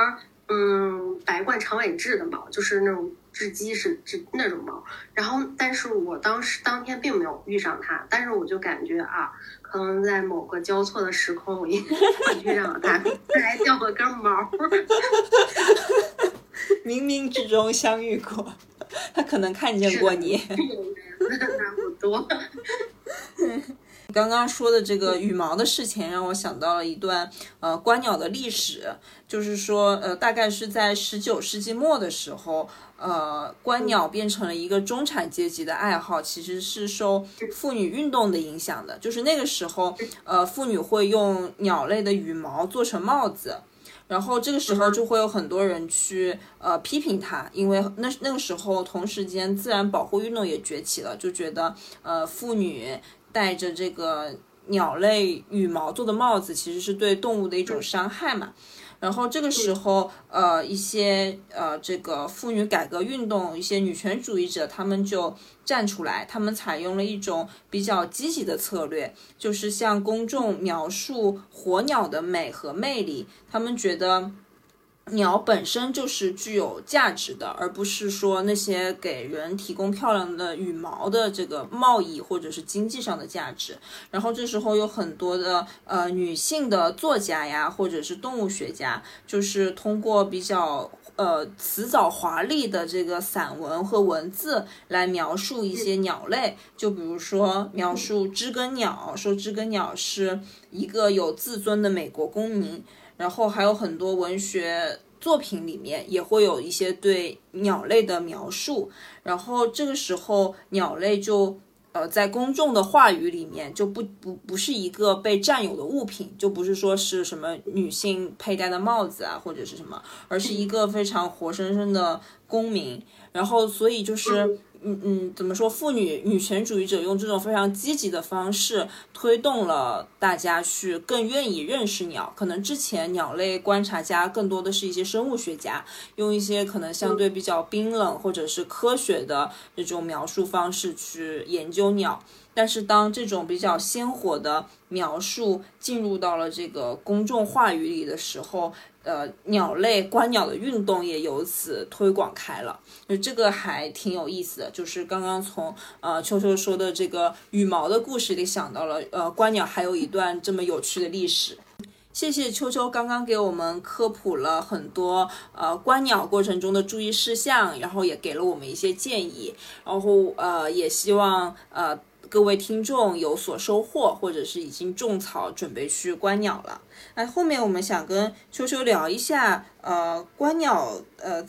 Speaker 1: 嗯白冠长尾雉的毛，就是那种。雉鸡是雉那种猫，然后但是我当时当天并没有遇上它，但是我就感觉啊，可能在某个交错的时空，我遇上了它，*laughs* 它还掉了根毛，*laughs*
Speaker 2: 冥冥之中相遇过，他可能看见过你，
Speaker 1: 差不多。*laughs*
Speaker 2: 刚刚说的这个羽毛的事情，让我想到了一段呃观鸟的历史，就是说呃大概是在十九世纪末的时候，呃观鸟变成了一个中产阶级的爱好，其实是受妇女运动的影响的。就是那个时候，呃妇女会用鸟类的羽毛做成帽子，然后这个时候就会有很多人去呃批评它，因为那那个时候同时间自然保护运动也崛起了，就觉得呃妇女。戴着这个鸟类羽毛做的帽子，其实是对动物的一种伤害嘛。然后这个时候，呃，一些呃这个妇女改革运动，一些女权主义者，他们就站出来，他们采用了一种比较积极的策略，就是向公众描述火鸟的美和魅力。他们觉得。鸟本身就是具有价值的，而不是说那些给人提供漂亮的羽毛的这个贸易或者是经济上的价值。然后这时候有很多的呃女性的作家呀，或者是动物学家，就是通过比较呃辞藻华丽的这个散文和文字来描述一些鸟类，就比如说描述知更鸟，说知更鸟是一个有自尊的美国公民。然后还有很多文学作品里面也会有一些对鸟类的描述，然后这个时候鸟类就呃，在公众的话语里面，就不不不是一个被占有的物品，就不是说是什么女性佩戴的帽子啊，或者是什么，而是一个非常活生生的公民。然后，所以就是。嗯嗯，怎么说？妇女女权主义者用这种非常积极的方式推动了大家去更愿意认识鸟。可能之前鸟类观察家更多的是一些生物学家，用一些可能相对比较冰冷或者是科学的那种描述方式去研究鸟。但是当这种比较鲜活的描述进入到了这个公众话语里的时候，呃，鸟类观鸟的运动也由此推广开了，就这个还挺有意思的。就是刚刚从呃秋秋说的这个羽毛的故事里想到了，呃，观鸟还有一段这么有趣的历史。谢谢秋秋刚刚给我们科普了很多呃观鸟过程中的注意事项，然后也给了我们一些建议，然后呃也希望呃。各位听众有所收获，或者是已经种草准备去观鸟了。那后面我们想跟秋秋聊一下，呃，观鸟，呃，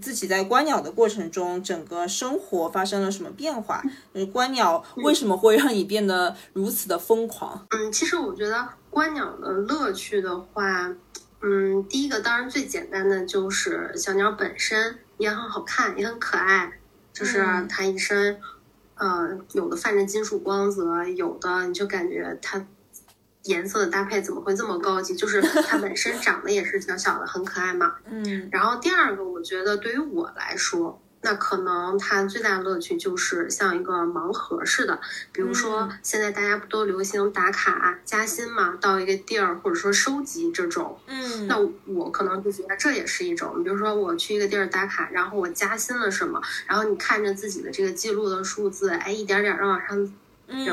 Speaker 2: 自己在观鸟的过程中，整个生活发生了什么变化？*laughs* 就是观鸟为什么会让你变得如此的疯狂？
Speaker 1: 嗯，其实我觉得观鸟的乐趣的话，嗯，第一个当然最简单的就是小鸟本身也很好看，也很可爱，就是它一身。呃，有的泛着金属光泽，有的你就感觉它颜色的搭配怎么会这么高级？就是它本身长得也是小小的，很可爱嘛。*laughs*
Speaker 2: 嗯。
Speaker 1: 然后第二个，我觉得对于我来说。那可能它最大的乐趣就是像一个盲盒似的，比如说现在大家不都流行打卡加薪嘛，到一个地儿或者说收集这种，
Speaker 2: 嗯，
Speaker 1: 那我可能就觉得这也是一种，比如说我去一个地儿打卡，然后我加薪了什么，然后你看着自己的这个记录的数字，哎，一点点的往上，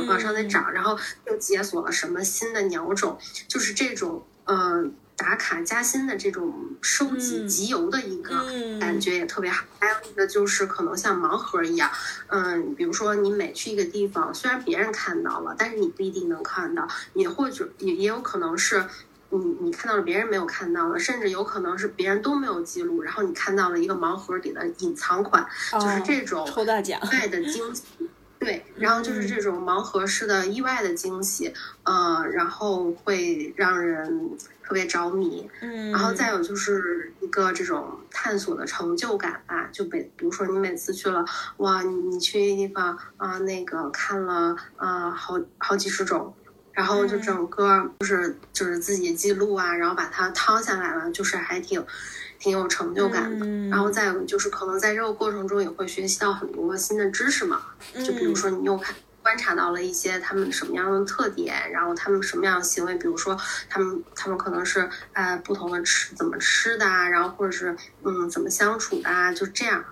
Speaker 1: 往上在涨，然后又解锁了什么新的鸟种，就是这种，嗯。打卡加薪的这种收集集邮的一个感觉也特别好，还有一个就是可能像盲盒一样，嗯，比如说你每去一个地方，虽然别人看到了，但是你不一定能看到，也或者也也有可能是，你你看到了别人没有看到的，甚至有可能是别人都没有记录，然后你看到了一个盲盒里的隐藏款，就是这种
Speaker 2: 抽大奖
Speaker 1: 爱的惊喜。对，*laughs* 然后就是这种盲盒式的意外的惊喜，呃，然后会让人特别着迷，
Speaker 2: 嗯，
Speaker 1: 然后再有就是一个这种探索的成就感吧，就比比如说你每次去了，哇，你你去一个地方啊，那个看了啊好好几十种，然后就整个就是就是自己记录啊，然后把它掏下来了，就是还挺。挺有成就感的，然后再有就是可能在这个过程中也会学习到很多新的知识嘛，就比如说你又看观察到了一些他们什么样的特点，然后他们什么样的行为，比如说他们他们可能是呃不同的吃怎么吃的啊，然后或者是嗯怎么相处的啊，就这样。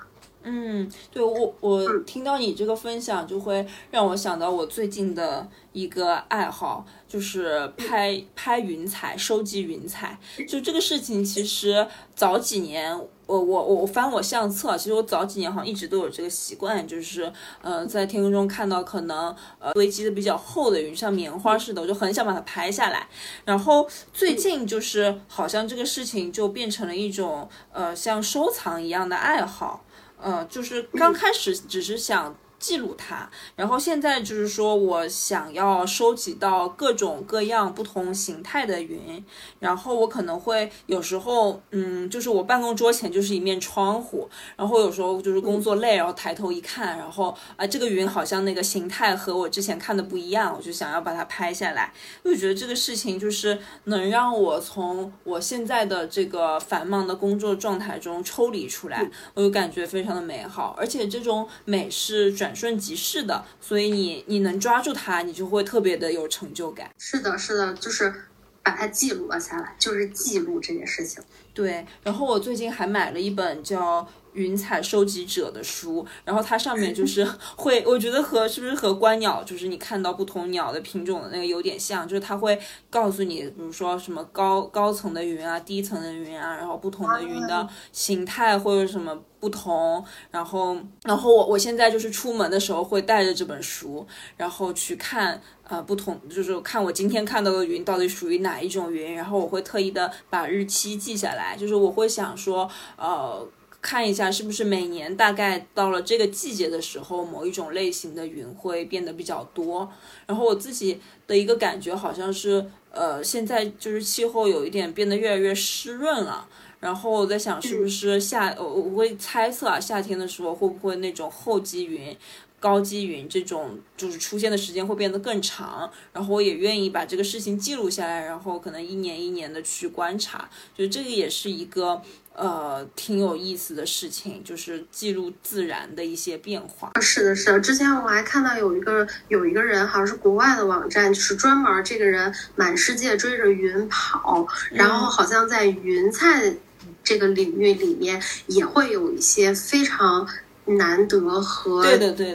Speaker 2: 嗯，对我我听到你这个分享，就会让我想到我最近的一个爱好，就是拍拍云彩，收集云彩。就这个事情，其实早几年，我我我翻我相册，其实我早几年好像一直都有这个习惯，就是呃在天空中看到可能呃堆积的比较厚的云，像棉花似的，我就很想把它拍下来。然后最近就是好像这个事情就变成了一种呃像收藏一样的爱好。呃，就是刚开始只是想。记录它，然后现在就是说我想要收集到各种各样不同形态的云，然后我可能会有时候，嗯，就是我办公桌前就是一面窗户，然后有时候就是工作累，然后抬头一看，然后啊，这个云好像那个形态和我之前看的不一样，我就想要把它拍下来，我觉得这个事情就是能让我从我现在的这个繁忙的工作状态中抽离出来，我就感觉非常的美好，而且这种美是转。转瞬即逝的，所以你你能抓住它，你就会特别的有成就感。
Speaker 1: 是的，是的，就是把它记录了下来，就是记录这件事情。
Speaker 2: 对，然后我最近还买了一本叫。云彩收集者的书，然后它上面就是 *laughs* 会，我觉得和是不是和观鸟，就是你看到不同鸟的品种的那个有点像，就是它会告诉你，比如说什么高高层的云啊，低层的云啊，然后不同的云的形态或者什么不同，然后然后我我现在就是出门的时候会带着这本书，然后去看呃不同，就是看我今天看到的云到底属于哪一种云，然后我会特意的把日期记下来，就是我会想说呃。看一下是不是每年大概到了这个季节的时候，某一种类型的云会变得比较多。然后我自己的一个感觉好像是，呃，现在就是气候有一点变得越来越湿润了。然后我在想，是不是夏，我我会猜测啊，夏天的时候会不会那种厚积云。高积云这种就是出现的时间会变得更长，然后我也愿意把这个事情记录下来，然后可能一年一年的去观察，觉得这个也是一个呃挺有意思的事情，就是记录自然的一些变化。
Speaker 1: 是的，是的。之前我还看到有一个有一个人，好像是国外的网站，就是专门这个人满世界追着云跑，然后好像在云彩这个领域里面也会有一些非常。难得和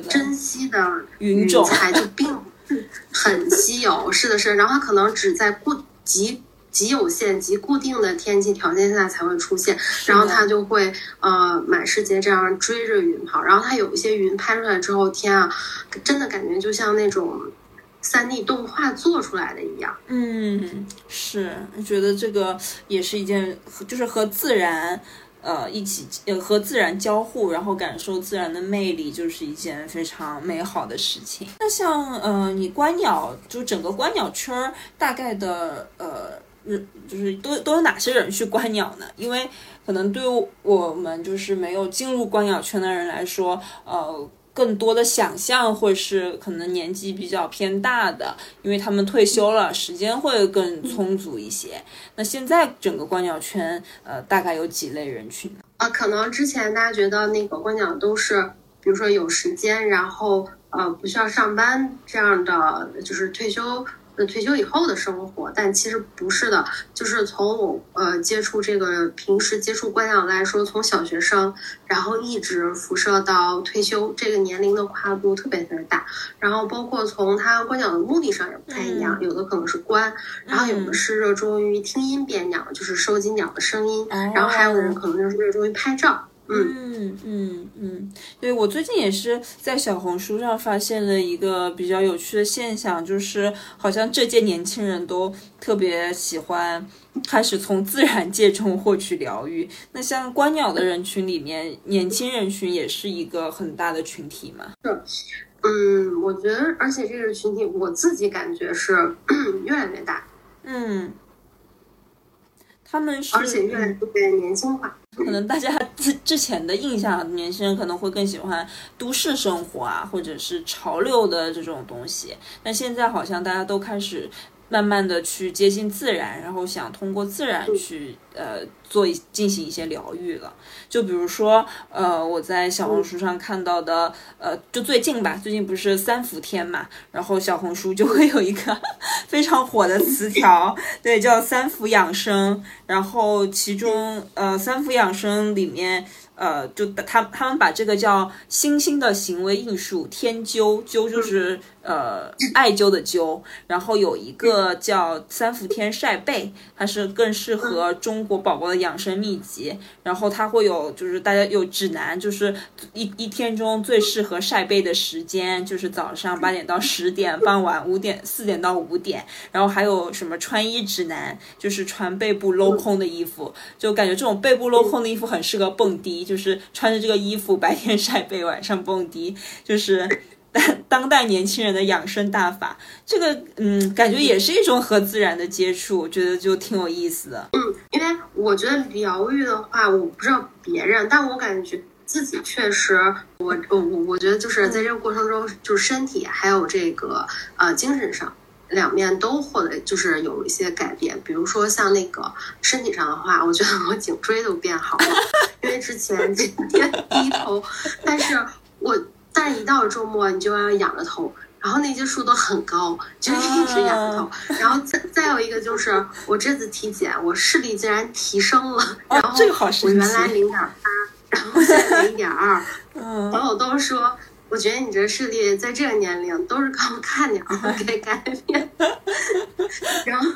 Speaker 1: 珍惜的
Speaker 2: 云种
Speaker 1: 才就并 *laughs* 很稀有，是的，是。然后它可能只在固极极有限、极固定的天气条件下才会出现，然后它就会呃满世界这样追着云跑。然后它有一些云拍出来之后，天啊，真的感觉就像那种三 D 动画做出来的一样。
Speaker 2: 嗯，是，觉得这个也是一件，就是和自然。呃，一起呃和自然交互，然后感受自然的魅力，就是一件非常美好的事情。那像呃，你观鸟，就整个观鸟圈儿，大概的呃，人就是都都有哪些人去观鸟呢？因为可能对我们就是没有进入观鸟圈的人来说，呃。更多的想象，会是可能年纪比较偏大的，因为他们退休了，时间会更充足一些。那现在整个观鸟圈，呃，大概有几类人群？
Speaker 1: 啊，可能之前大家觉得那个观鸟都是，比如说有时间，然后呃不需要上班这样的，就是退休。退休以后的生活，但其实不是的。就是从我呃接触这个平时接触观鸟来说，从小学生，然后一直辐射到退休，这个年龄的跨度特别特别大。然后包括从他观鸟的目的上也不太一样，有的可能是观，然后有的是热衷于听音辨鸟，就是收集鸟的声音。然后还有的人可能就是热衷于拍照。
Speaker 2: 嗯嗯嗯，对我最近也是在小红书上发现了一个比较有趣的现象，就是好像这届年轻人都特别喜欢开始从自然界中获取疗愈。那像观鸟的人群里面，年轻人群也是一个很大的群体嘛？
Speaker 1: 是，嗯，我觉得，而且这个群体我自己感觉是越来越大。
Speaker 2: 嗯，他们是，
Speaker 1: 而且越来越年轻化。
Speaker 2: 可能大家之之前的印象，年轻人可能会更喜欢都市生活啊，或者是潮流的这种东西。但现在好像大家都开始。慢慢的去接近自然，然后想通过自然去呃做一进行一些疗愈了。就比如说呃我在小红书上看到的呃就最近吧，最近不是三伏天嘛，然后小红书就会有一个 *laughs* 非常火的词条，对，叫三伏养生。然后其中呃三伏养生里面。呃，就他他们把这个叫新兴的行为艺术，天灸灸就是呃艾灸的灸，然后有一个叫三伏天晒背，它是更适合中国宝宝的养生秘籍，然后它会有就是大家有指南，就是一一天中最适合晒背的时间就是早上八点到十点，傍晚五点四点到五点，然后还有什么穿衣指南，就是穿背部镂空的衣服，就感觉这种背部镂空的衣服很适合蹦迪。就是穿着这个衣服，白天晒背，晚上蹦迪，就是 *laughs* 当代年轻人的养生大法。这个，嗯，感觉也是一种和自然的接触，我觉得就挺有意思的。
Speaker 1: 嗯，因为我觉得疗愈的话，我不知道别人，但我感觉自己确实，我我我我觉得就是在这个过程中，就是身体还有这个呃精神上。两面都获得，就是有一些改变。比如说像那个身体上的话，我觉得我颈椎都变好了，*laughs* 因为之前天天 *laughs* 低头，但是我但是一到周末你就要仰着头，然后那些树都很高，就一直仰着头。然后再再有一个就是我这次体检，我视力竟然提升了，然后我原来零点八，然后现在零点二，*laughs* 朋友都说。我觉得你这视力在这个年龄都是靠看鸟给改变。*laughs* 然后，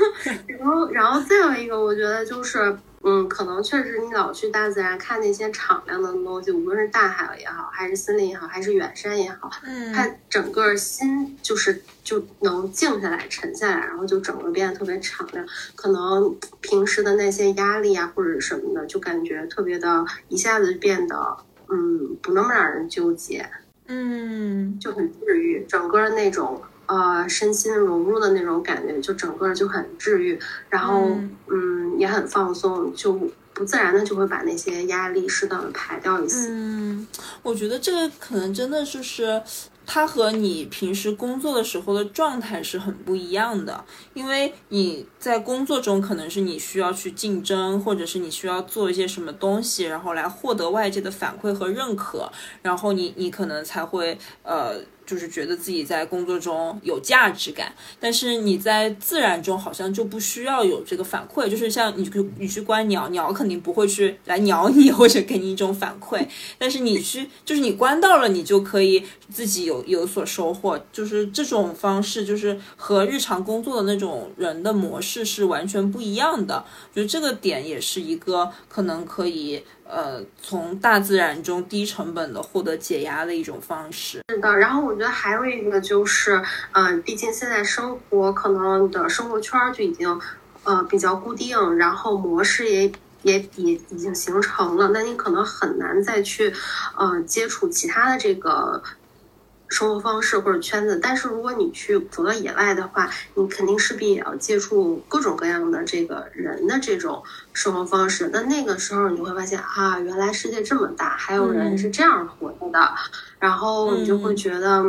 Speaker 1: 然后，然后再有一个，我觉得就是，嗯，可能确实你老去大自然看那些敞亮的东西，无论是大海也好，还是森林也好，还是远山也好，
Speaker 2: 嗯，
Speaker 1: 它整个心就是就能静下来、沉下来，然后就整个变得特别敞亮。可能平时的那些压力啊或者什么的，就感觉特别的，一下子变得嗯不那么让人纠结，
Speaker 2: 嗯，
Speaker 1: 就很治愈，整个那种。呃，身心融入的那种感觉，就整个就很治愈，然后嗯，也很放松，就不自然的就会把那些压力适当的排掉一些。
Speaker 2: 嗯，我觉得这个可能真的就是。它和你平时工作的时候的状态是很不一样的，因为你在工作中可能是你需要去竞争，或者是你需要做一些什么东西，然后来获得外界的反馈和认可，然后你你可能才会呃。就是觉得自己在工作中有价值感，但是你在自然中好像就不需要有这个反馈。就是像你去你去观鸟，鸟肯定不会去来鸟你 *laughs* 或者给你一种反馈，但是你去就是你观到了，你就可以自己有有所收获。就是这种方式，就是和日常工作的那种人的模式是完全不一样的。觉得这个点也是一个可能可以。呃，从大自然中低成本的获得解压的一种方式。
Speaker 1: 是的，然后我觉得还有一个就是，嗯，毕竟现在生活可能的生活圈就已经，呃，比较固定，然后模式也也也已经形成了，那你可能很难再去，呃，接触其他的这个。生活方式或者圈子，但是如果你去走到野外的话，你肯定势必也要接触各种各样的这个人的这种生活方式。那那个时候你就会发现啊，原来世界这么大，还有人是这样活着的，然后你就会觉得，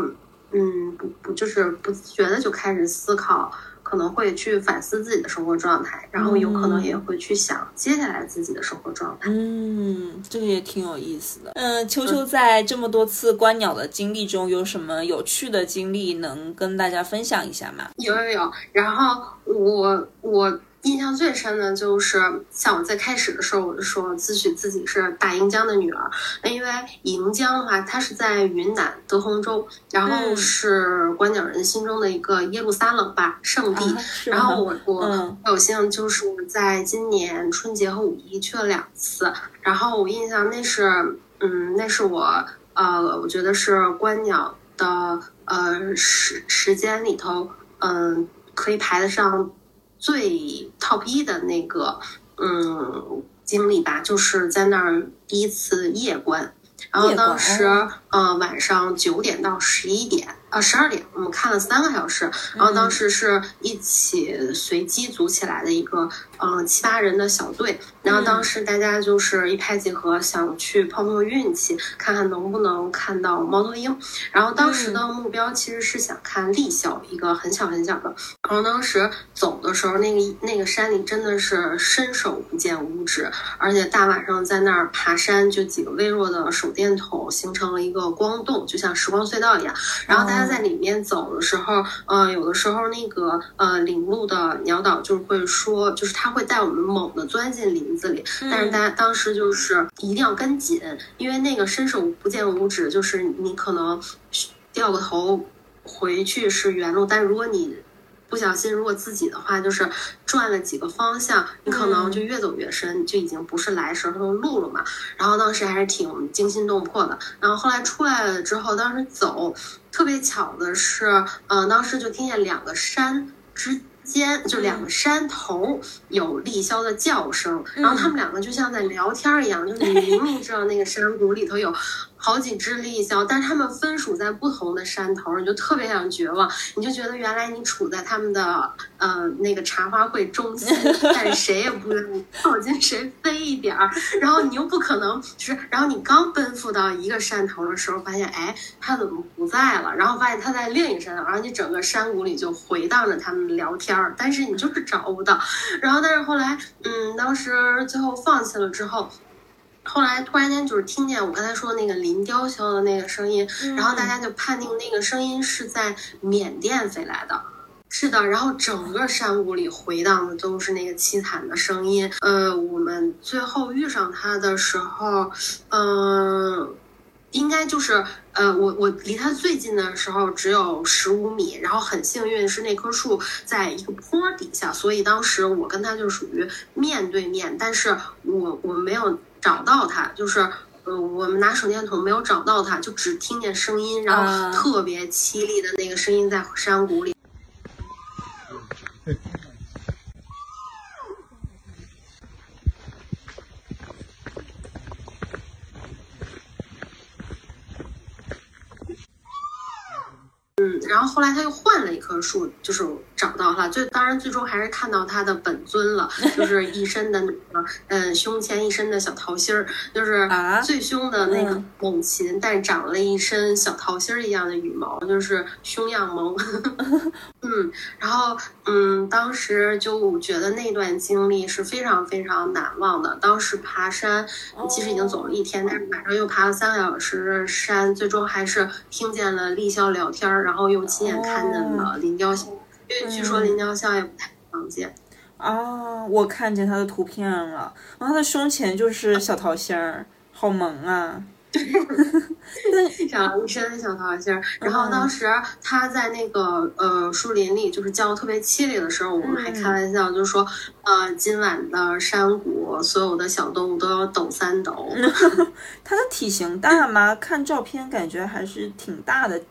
Speaker 1: 嗯，不不就是不自觉的就开始思考。可能会去反思自己的生活状态，然后有可能也会去想接下来自己的生活状态。
Speaker 2: 嗯，这个也挺有意思的。嗯，秋秋在这么多次观鸟的经历中，有什么有趣的经历能跟大家分享一下吗？
Speaker 1: 有有有，然后我我。印象最深的就是像我在开始的时候，我就说自诩自己是大盈江的女儿。那因为盈江的话，它是在云南德宏州，然后是观鸟人心中的一个耶路撒冷吧圣地。然后我我有幸就是在今年春节和五一去了两次。然后我印象那是嗯，那是我呃，我觉得是观鸟的呃时时间里头，嗯，可以排得上。最 top 一的那个嗯经历吧，就是在那儿第一次夜观，然后当时呃晚上九点到十一点。呃，十二点，我们看了三个小时，然后当时是一起随机组起来的一个，嗯，七八人的小队，然后当时大家就是一拍即合，想去碰碰运气，看看能不能看到猫头鹰。然后当时的目标其实是想看立小，一个很小很小的。然后当时走的时候，那个那个山里真的是伸手不见五指，而且大晚上在那儿爬山，就几个微弱的手电筒形成了一个光洞，就像时光隧道一样。然后大家。他在里面走的时候，呃，有的时候那个呃领路的鸟导就会说，就是他会带我们猛地钻进林子里，但是大家当时就是一定要跟紧，因为那个伸手不见五指，就是你可能掉个头回去是原路，但如果你不小心，如果自己的话，就是转了几个方向，你可能就越走越深，就已经不是来时候的路了嘛。然后当时还是挺惊心动魄的。然后后来出来了之后，当时走特别巧的是，嗯，当时就听见两个山之间，就两个山头有立枭的叫声，然后他们两个就像在聊天一样，就是你 *laughs* 明明知道那个山谷里头有。好几只立交，但是它们分属在不同的山头，你就特别想绝望。你就觉得原来你处在他们的呃那个茶花会中心，*laughs* 但是谁也不愿意靠近谁飞一点儿。然后你又不可能，就是然后你刚奔赴到一个山头的时候，发现哎它怎么不在了？然后发现它在另一个山头，然后你整个山谷里就回荡着他们聊天儿，但是你就是找不到。然后但是后来嗯，当时最后放弃了之后。后来突然间就是听见我刚才说那个林雕鸮的那个声音，然后大家就判定那个声音是在缅甸飞来的。是的，然后整个山谷里回荡的都是那个凄惨的声音。呃，我们最后遇上他的时候，嗯，应该就是呃，我我离他最近的时候只有十五米，然后很幸运是那棵树在一个坡底下，所以当时我跟他就属于面对面，但是我我没有找到他，就是呃，我们拿手电筒没有找到他，就只听见声音，然后特别凄厉的那个声音在山谷里。嗯，*laughs* 然后后来他又换了一棵树，就是找到了，最当然最终还是看到他的本尊了，就是一身的那个，嗯，胸前一身的小桃心儿，就是最凶的那个猛禽，但长了一身小桃心儿一样的羽毛，就是凶样萌。*laughs* 嗯，然后嗯，当时就觉得那段经历是非常非常难忘的。当时爬山，其实已经走了一天，但是晚上又爬了三个小时山，最终还是听见了立笑聊天儿，然后又亲眼看见了林雕像，因为据说林雕像也不太常见。
Speaker 2: 哦，我看见他的图片了，然后他的胸前就是小桃心儿，好萌啊。*laughs*
Speaker 1: 对，长了一身小桃心儿。然后当时他在那个呃树林里，就是叫的特别凄厉的时候，我们还开玩笑，就是说，呃，今晚的山谷，所有的小动物都要抖三抖。*laughs* *laughs*
Speaker 2: 他的体型大吗？看照片感觉还是挺大的。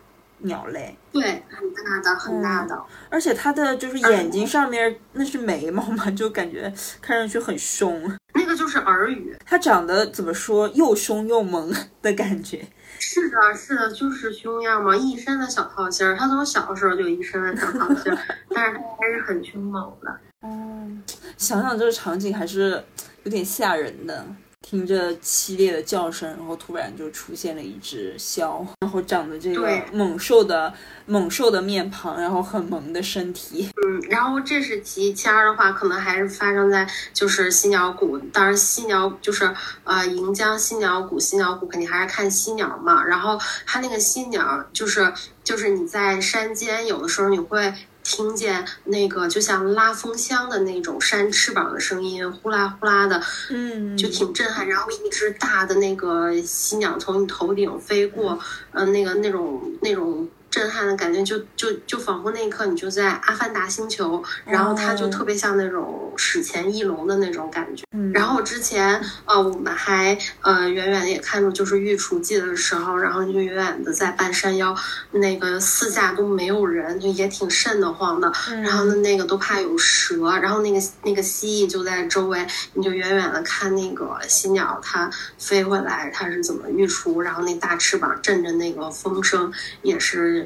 Speaker 2: 鸟类
Speaker 1: 对，很大的，很大的，
Speaker 2: 而且它的就是眼睛上面那是眉毛嘛，就感觉看上去很凶。
Speaker 1: 那个就是耳语，
Speaker 2: 它长得怎么说，又凶又萌的感觉。*laughs*
Speaker 1: 是的，是的，就是凶样嘛，一身的小套心儿。它从小的时候就一身的小桃心儿，*laughs* 但是它还是很凶猛的。
Speaker 2: 嗯，想想这个场景还是有点吓人的。听着凄厉的叫声，然后突然就出现了一只枭，然后长的这个猛兽的猛兽的面庞，然后很萌的身体。
Speaker 1: 嗯，然后这是其一，其二的话，可能还是发生在就是犀鸟谷。当然，犀鸟就是呃盈江犀鸟谷，犀鸟谷肯定还是看犀鸟嘛。然后它那个犀鸟就是就是你在山间，有的时候你会。听见那个就像拉风箱的那种扇翅膀的声音，呼啦呼啦的，
Speaker 2: 嗯，
Speaker 1: 就挺震撼。然后一只大的那个犀鸟从你头顶飞过，呃，那个那种那种。震撼的感觉，就就就仿佛那一刻你就在阿凡达星球，然后它就特别像那种史前翼龙的那种感觉。然后之前呃，我们还呃远远的也看着，就是御厨记的时候，然后就远远的在半山腰，那个四下都没有人，就也挺瘆得慌的。然后呢，那个都怕有蛇，然后那个那个蜥蜴就在周围，你就远远的看那个犀鸟它飞回来，它是怎么御厨，然后那大翅膀震着那个风声也是。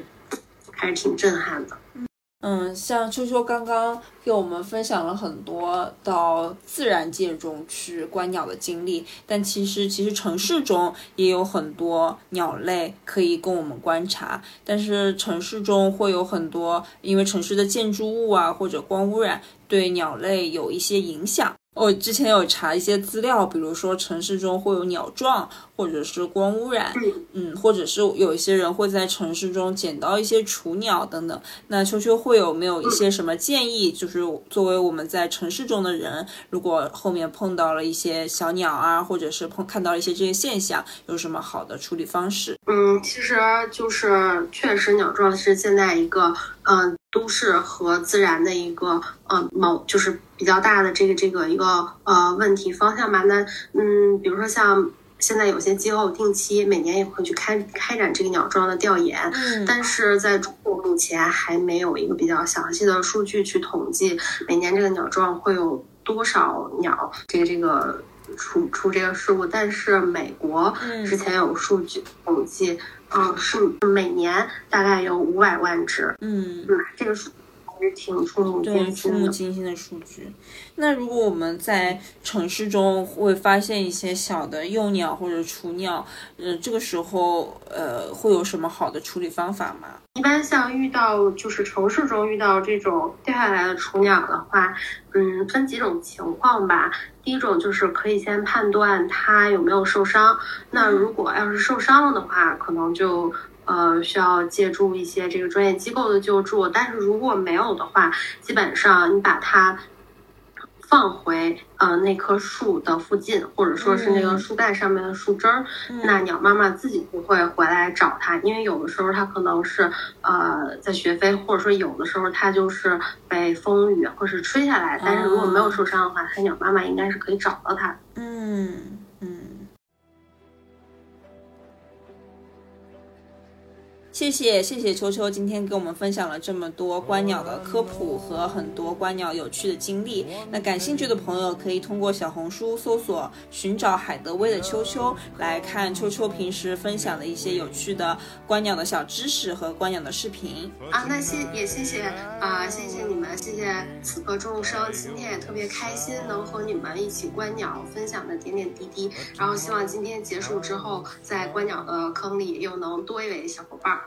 Speaker 1: 还是挺震撼的。
Speaker 2: 嗯，像秋秋刚刚给我们分享了很多到自然界中去观鸟的经历，但其实其实城市中也有很多鸟类可以供我们观察，但是城市中会有很多因为城市的建筑物啊或者光污染对鸟类有一些影响。我之前有查一些资料，比如说城市中会有鸟撞，或者是光污染，嗯，或者是有一些人会在城市中捡到一些雏鸟等等。那秋秋会有没有一些什么建议？就是作为我们在城市中的人，如果后面碰到了一些小鸟啊，或者是碰看到了一些这些现象，有什么好的处理方式？
Speaker 1: 嗯，其实就是确实鸟撞是现在一个嗯。都市和自然的一个呃矛，就是比较大的这个这个一个呃问题方向吧。那嗯，比如说像现在有些机构定期每年也会去开开展这个鸟撞的调研，但是在中国目前还没有一个比较详细的数据去统计每年这个鸟撞会有多少鸟这个这个出出这个事故。但是美国之前有数据统计。嗯，是每年大概有五百万只。嗯，这个数还是挺触目惊心的。
Speaker 2: 触目惊心的数据。那如果我们在城市中会发现一些小的幼鸟或者雏鸟，呃，这个时候呃，会有什么好的处理方法吗？
Speaker 1: 一般像遇到就是城市中遇到这种掉下来的雏鸟的话，嗯，分几种情况吧。第一种就是可以先判断它有没有受伤。那如果要是受伤了的话，可能就呃需要借助一些这个专业机构的救助。但是如果没有的话，基本上你把它。放回呃那棵树的附近，或者说是那个树干上面的树枝儿，那鸟妈妈自己就会回来找它，因为有的时候它可能是呃在学飞，或者说有的时候它就是被风雨或是吹下来，但是如果没有受伤的话，它鸟妈妈应该是可以找到它。
Speaker 2: 嗯嗯。谢谢谢谢秋秋今天给我们分享了这么多观鸟的科普和很多观鸟有趣的经历。那感兴趣的朋友可以通过小红书搜索“寻找海德威的秋秋”来看秋秋平时分享的一些有趣的观鸟的小知识和观鸟的视频。
Speaker 1: 啊，那谢也谢谢啊，谢谢你们，谢谢此刻众生，今天也特别开心能和你们一起观鸟，分享的点点滴滴。然后希望今天结束之后，在观鸟的坑里又能多一位小伙伴。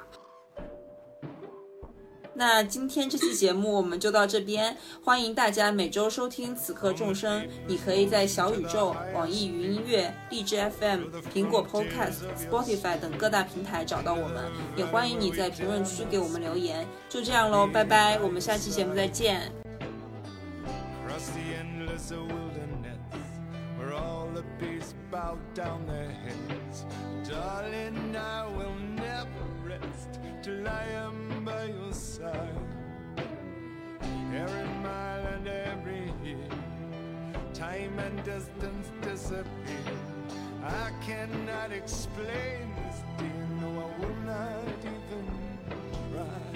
Speaker 2: 那今天这期节目我们就到这边，欢迎大家每周收听《此刻众生》，你可以在小宇宙、网易云音乐、荔枝 FM、苹果 Podcast、Spotify 等各大平台找到我们，也欢迎你在评论区给我们留言。就这样喽，拜拜，我们下期节目再见。by your side. Every mile and every year, time and distance disappear. I cannot explain this, dear. No, I will not even try.